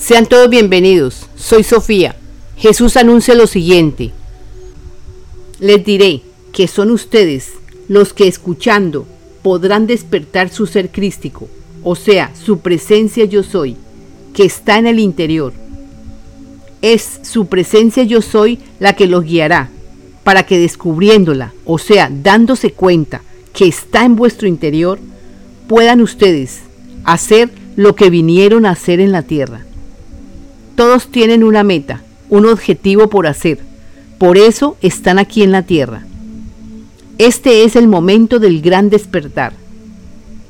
Sean todos bienvenidos. Soy Sofía. Jesús anuncia lo siguiente. Les diré que son ustedes los que escuchando podrán despertar su ser crístico, o sea, su presencia yo soy, que está en el interior. Es su presencia yo soy la que los guiará, para que descubriéndola, o sea, dándose cuenta que está en vuestro interior, puedan ustedes hacer lo que vinieron a hacer en la tierra. Todos tienen una meta, un objetivo por hacer. Por eso están aquí en la tierra. Este es el momento del gran despertar.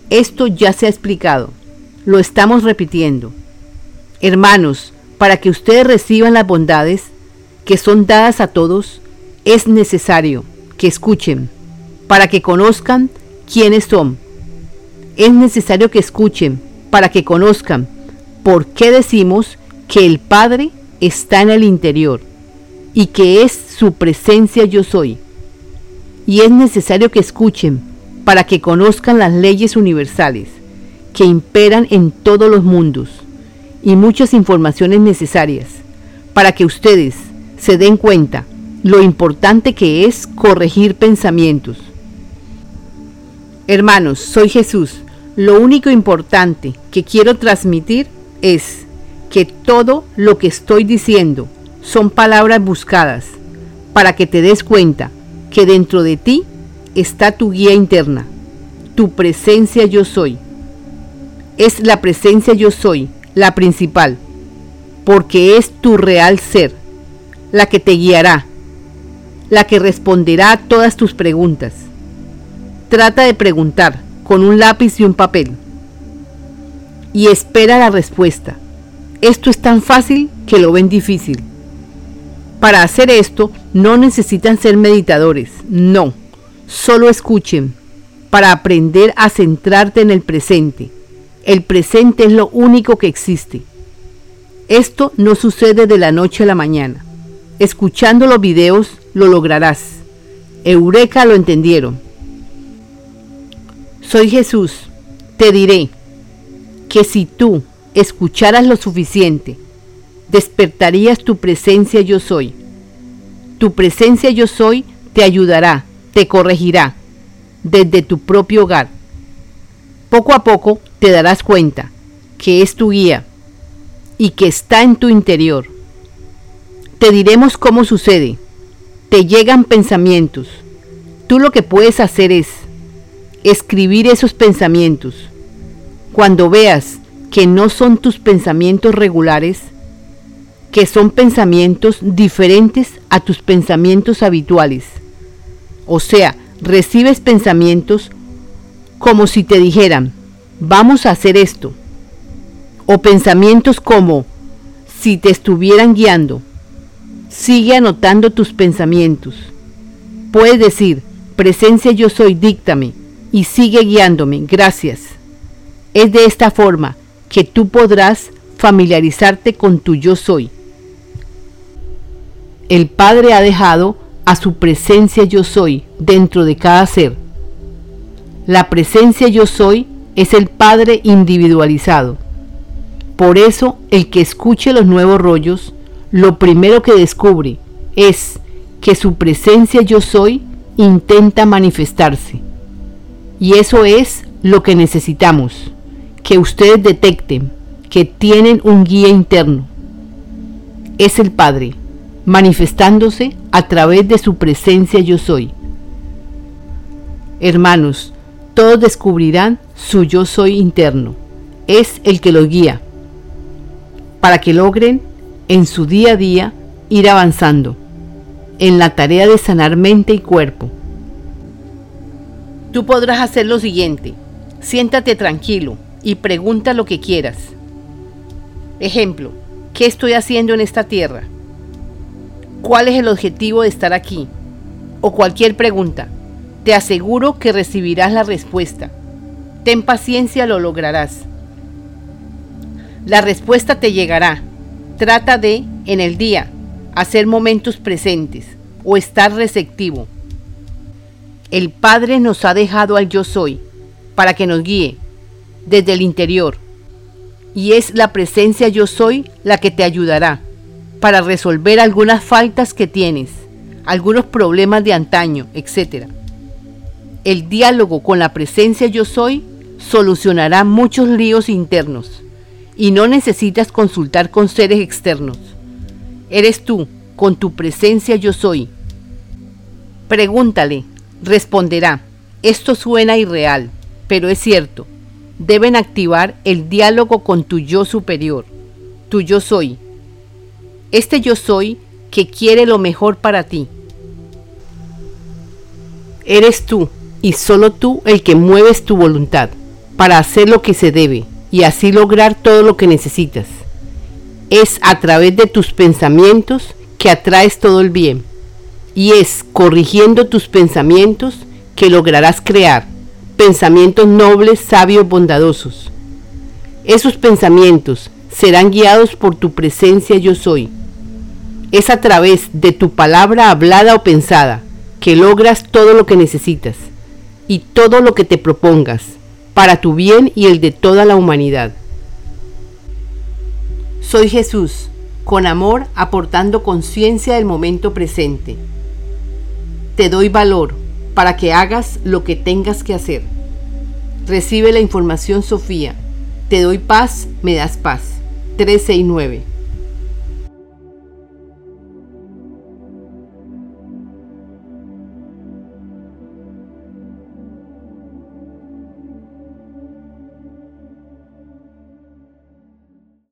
Esto ya se ha explicado. Lo estamos repitiendo. Hermanos, para que ustedes reciban las bondades que son dadas a todos, es necesario que escuchen, para que conozcan quiénes son. Es necesario que escuchen, para que conozcan por qué decimos que el Padre está en el interior y que es su presencia yo soy. Y es necesario que escuchen para que conozcan las leyes universales que imperan en todos los mundos y muchas informaciones necesarias para que ustedes se den cuenta lo importante que es corregir pensamientos. Hermanos, soy Jesús. Lo único importante que quiero transmitir es que todo lo que estoy diciendo son palabras buscadas para que te des cuenta que dentro de ti está tu guía interna, tu presencia yo soy. Es la presencia yo soy, la principal, porque es tu real ser, la que te guiará, la que responderá a todas tus preguntas. Trata de preguntar con un lápiz y un papel y espera la respuesta. Esto es tan fácil que lo ven difícil. Para hacer esto no necesitan ser meditadores, no, solo escuchen para aprender a centrarte en el presente. El presente es lo único que existe. Esto no sucede de la noche a la mañana. Escuchando los videos lo lograrás. Eureka lo entendieron. Soy Jesús. Te diré que si tú escucharas lo suficiente, despertarías tu presencia yo soy. Tu presencia yo soy te ayudará, te corregirá desde tu propio hogar. Poco a poco te darás cuenta que es tu guía y que está en tu interior. Te diremos cómo sucede. Te llegan pensamientos. Tú lo que puedes hacer es escribir esos pensamientos. Cuando veas que no son tus pensamientos regulares, que son pensamientos diferentes a tus pensamientos habituales. O sea, recibes pensamientos como si te dijeran, vamos a hacer esto. O pensamientos como si te estuvieran guiando. Sigue anotando tus pensamientos. Puedes decir, presencia yo soy, díctame, y sigue guiándome, gracias. Es de esta forma que tú podrás familiarizarte con tu yo soy. El Padre ha dejado a su presencia yo soy dentro de cada ser. La presencia yo soy es el Padre individualizado. Por eso el que escuche los nuevos rollos, lo primero que descubre es que su presencia yo soy intenta manifestarse. Y eso es lo que necesitamos que ustedes detecten que tienen un guía interno. Es el Padre, manifestándose a través de su presencia yo soy. Hermanos, todos descubrirán su yo soy interno. Es el que los guía, para que logren en su día a día ir avanzando en la tarea de sanar mente y cuerpo. Tú podrás hacer lo siguiente. Siéntate tranquilo, y pregunta lo que quieras. Ejemplo, ¿qué estoy haciendo en esta tierra? ¿Cuál es el objetivo de estar aquí? O cualquier pregunta. Te aseguro que recibirás la respuesta. Ten paciencia, lo lograrás. La respuesta te llegará. Trata de, en el día, hacer momentos presentes o estar receptivo. El Padre nos ha dejado al yo soy para que nos guíe desde el interior. y es la presencia yo soy la que te ayudará para resolver algunas faltas que tienes, algunos problemas de antaño, etc. El diálogo con la presencia yo soy solucionará muchos líos internos y no necesitas consultar con seres externos. Eres tú, con tu presencia yo soy. Pregúntale, responderá, esto suena irreal, pero es cierto. Deben activar el diálogo con tu yo superior, tu yo soy. Este yo soy que quiere lo mejor para ti. Eres tú y solo tú el que mueves tu voluntad para hacer lo que se debe y así lograr todo lo que necesitas. Es a través de tus pensamientos que atraes todo el bien y es corrigiendo tus pensamientos que lograrás crear pensamientos nobles, sabios, bondadosos. Esos pensamientos serán guiados por tu presencia yo soy. Es a través de tu palabra hablada o pensada que logras todo lo que necesitas y todo lo que te propongas para tu bien y el de toda la humanidad. Soy Jesús, con amor aportando conciencia del momento presente. Te doy valor para que hagas lo que tengas que hacer. Recibe la información Sofía. Te doy paz, me das paz. 13 y 9.